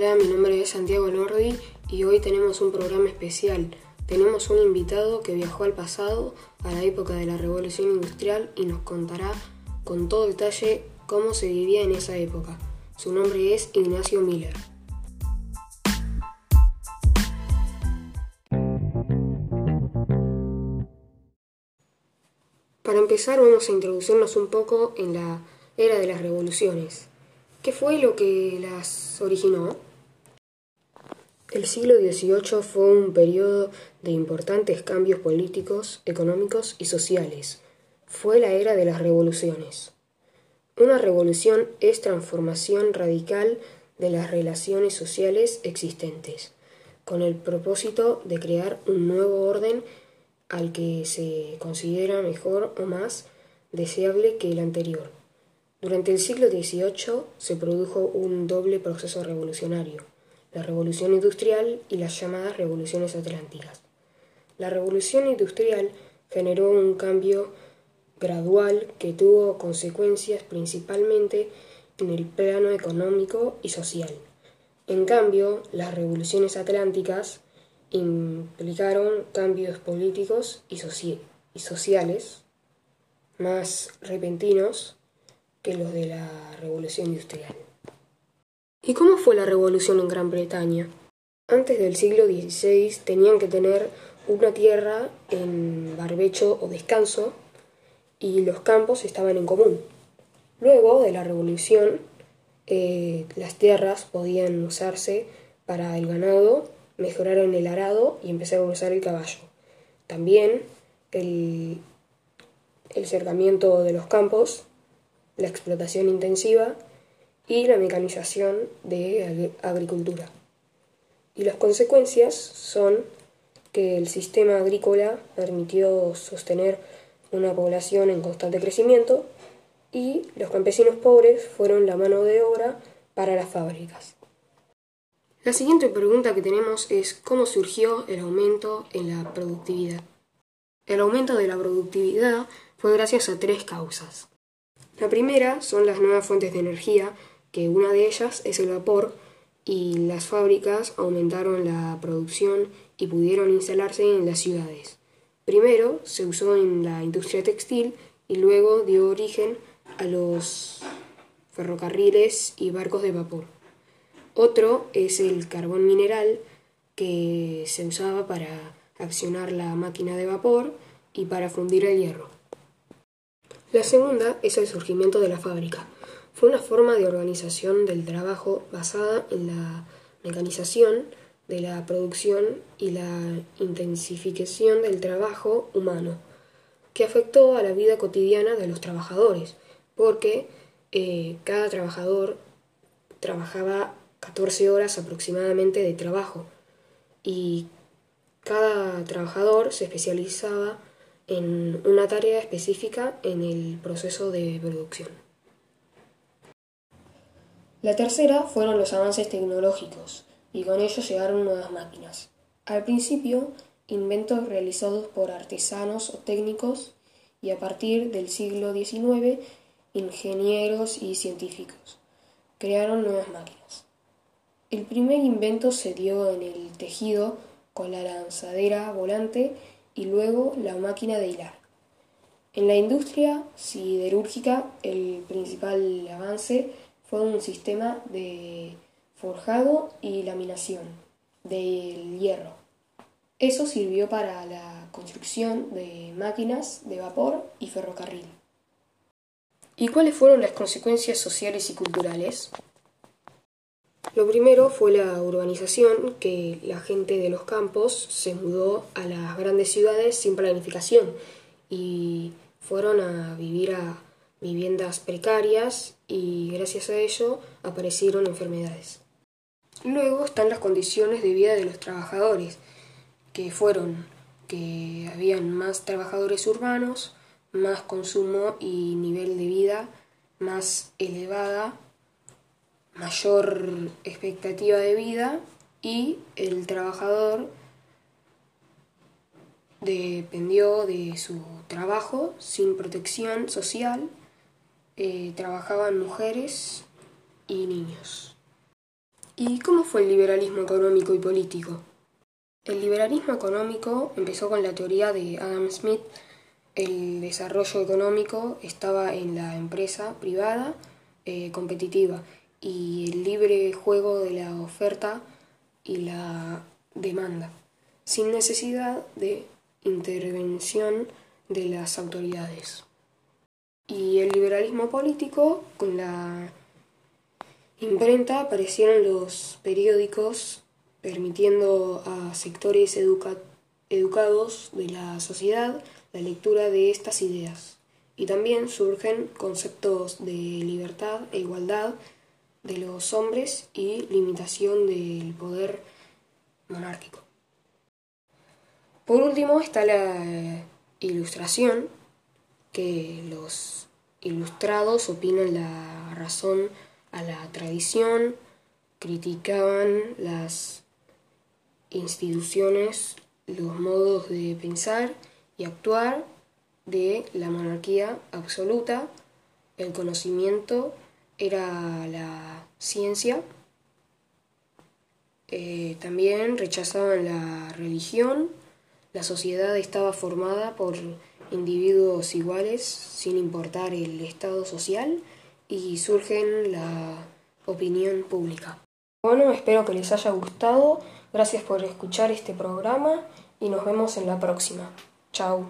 Hola, mi nombre es Santiago Lordi y hoy tenemos un programa especial. Tenemos un invitado que viajó al pasado, a la época de la Revolución Industrial y nos contará con todo detalle cómo se vivía en esa época. Su nombre es Ignacio Miller. Para empezar vamos a introducirnos un poco en la era de las revoluciones. ¿Qué fue lo que las originó? El siglo XVIII fue un periodo de importantes cambios políticos, económicos y sociales. Fue la era de las revoluciones. Una revolución es transformación radical de las relaciones sociales existentes, con el propósito de crear un nuevo orden al que se considera mejor o más deseable que el anterior. Durante el siglo XVIII se produjo un doble proceso revolucionario, la revolución industrial y las llamadas revoluciones atlánticas. La revolución industrial generó un cambio gradual que tuvo consecuencias principalmente en el plano económico y social. En cambio, las revoluciones atlánticas implicaron cambios políticos y, y sociales más repentinos que los de la revolución industrial. ¿Y cómo fue la revolución en Gran Bretaña? Antes del siglo XVI tenían que tener una tierra en barbecho o descanso y los campos estaban en común. Luego de la revolución, eh, las tierras podían usarse para el ganado mejoraron el arado y empezaron a usar el caballo. También el, el cercamiento de los campos, la explotación intensiva y la mecanización de agricultura. Y las consecuencias son que el sistema agrícola permitió sostener una población en constante crecimiento y los campesinos pobres fueron la mano de obra para las fábricas. La siguiente pregunta que tenemos es ¿cómo surgió el aumento en la productividad? El aumento de la productividad fue gracias a tres causas. La primera son las nuevas fuentes de energía, que una de ellas es el vapor, y las fábricas aumentaron la producción y pudieron instalarse en las ciudades. Primero se usó en la industria textil y luego dio origen a los ferrocarriles y barcos de vapor. Otro es el carbón mineral que se usaba para accionar la máquina de vapor y para fundir el hierro. La segunda es el surgimiento de la fábrica. Fue una forma de organización del trabajo basada en la mecanización de la producción y la intensificación del trabajo humano, que afectó a la vida cotidiana de los trabajadores, porque eh, cada trabajador trabajaba 14 horas aproximadamente de trabajo y cada trabajador se especializaba en una tarea específica en el proceso de producción. La tercera fueron los avances tecnológicos y con ellos llegaron nuevas máquinas. Al principio, inventos realizados por artesanos o técnicos y a partir del siglo XIX, ingenieros y científicos crearon nuevas máquinas. El primer invento se dio en el tejido con la lanzadera volante y luego la máquina de hilar. En la industria siderúrgica el principal avance fue un sistema de forjado y laminación del hierro. Eso sirvió para la construcción de máquinas de vapor y ferrocarril. ¿Y cuáles fueron las consecuencias sociales y culturales? Lo primero fue la urbanización, que la gente de los campos se mudó a las grandes ciudades sin planificación y fueron a vivir a viviendas precarias y gracias a ello aparecieron enfermedades. Luego están las condiciones de vida de los trabajadores, que fueron que habían más trabajadores urbanos, más consumo y nivel de vida más elevada mayor expectativa de vida y el trabajador dependió de su trabajo sin protección social, eh, trabajaban mujeres y niños. ¿Y cómo fue el liberalismo económico y político? El liberalismo económico empezó con la teoría de Adam Smith. El desarrollo económico estaba en la empresa privada eh, competitiva y el libre juego de la oferta y la demanda, sin necesidad de intervención de las autoridades. Y el liberalismo político, con la imprenta aparecieron los periódicos permitiendo a sectores educados de la sociedad la lectura de estas ideas. Y también surgen conceptos de libertad e igualdad de los hombres y limitación del poder monárquico. Por último está la ilustración, que los ilustrados opinan la razón a la tradición, criticaban las instituciones, los modos de pensar y actuar de la monarquía absoluta, el conocimiento era la ciencia, eh, también rechazaban la religión, la sociedad estaba formada por individuos iguales sin importar el estado social y surgen la opinión pública. Bueno, espero que les haya gustado. Gracias por escuchar este programa y nos vemos en la próxima. Chao.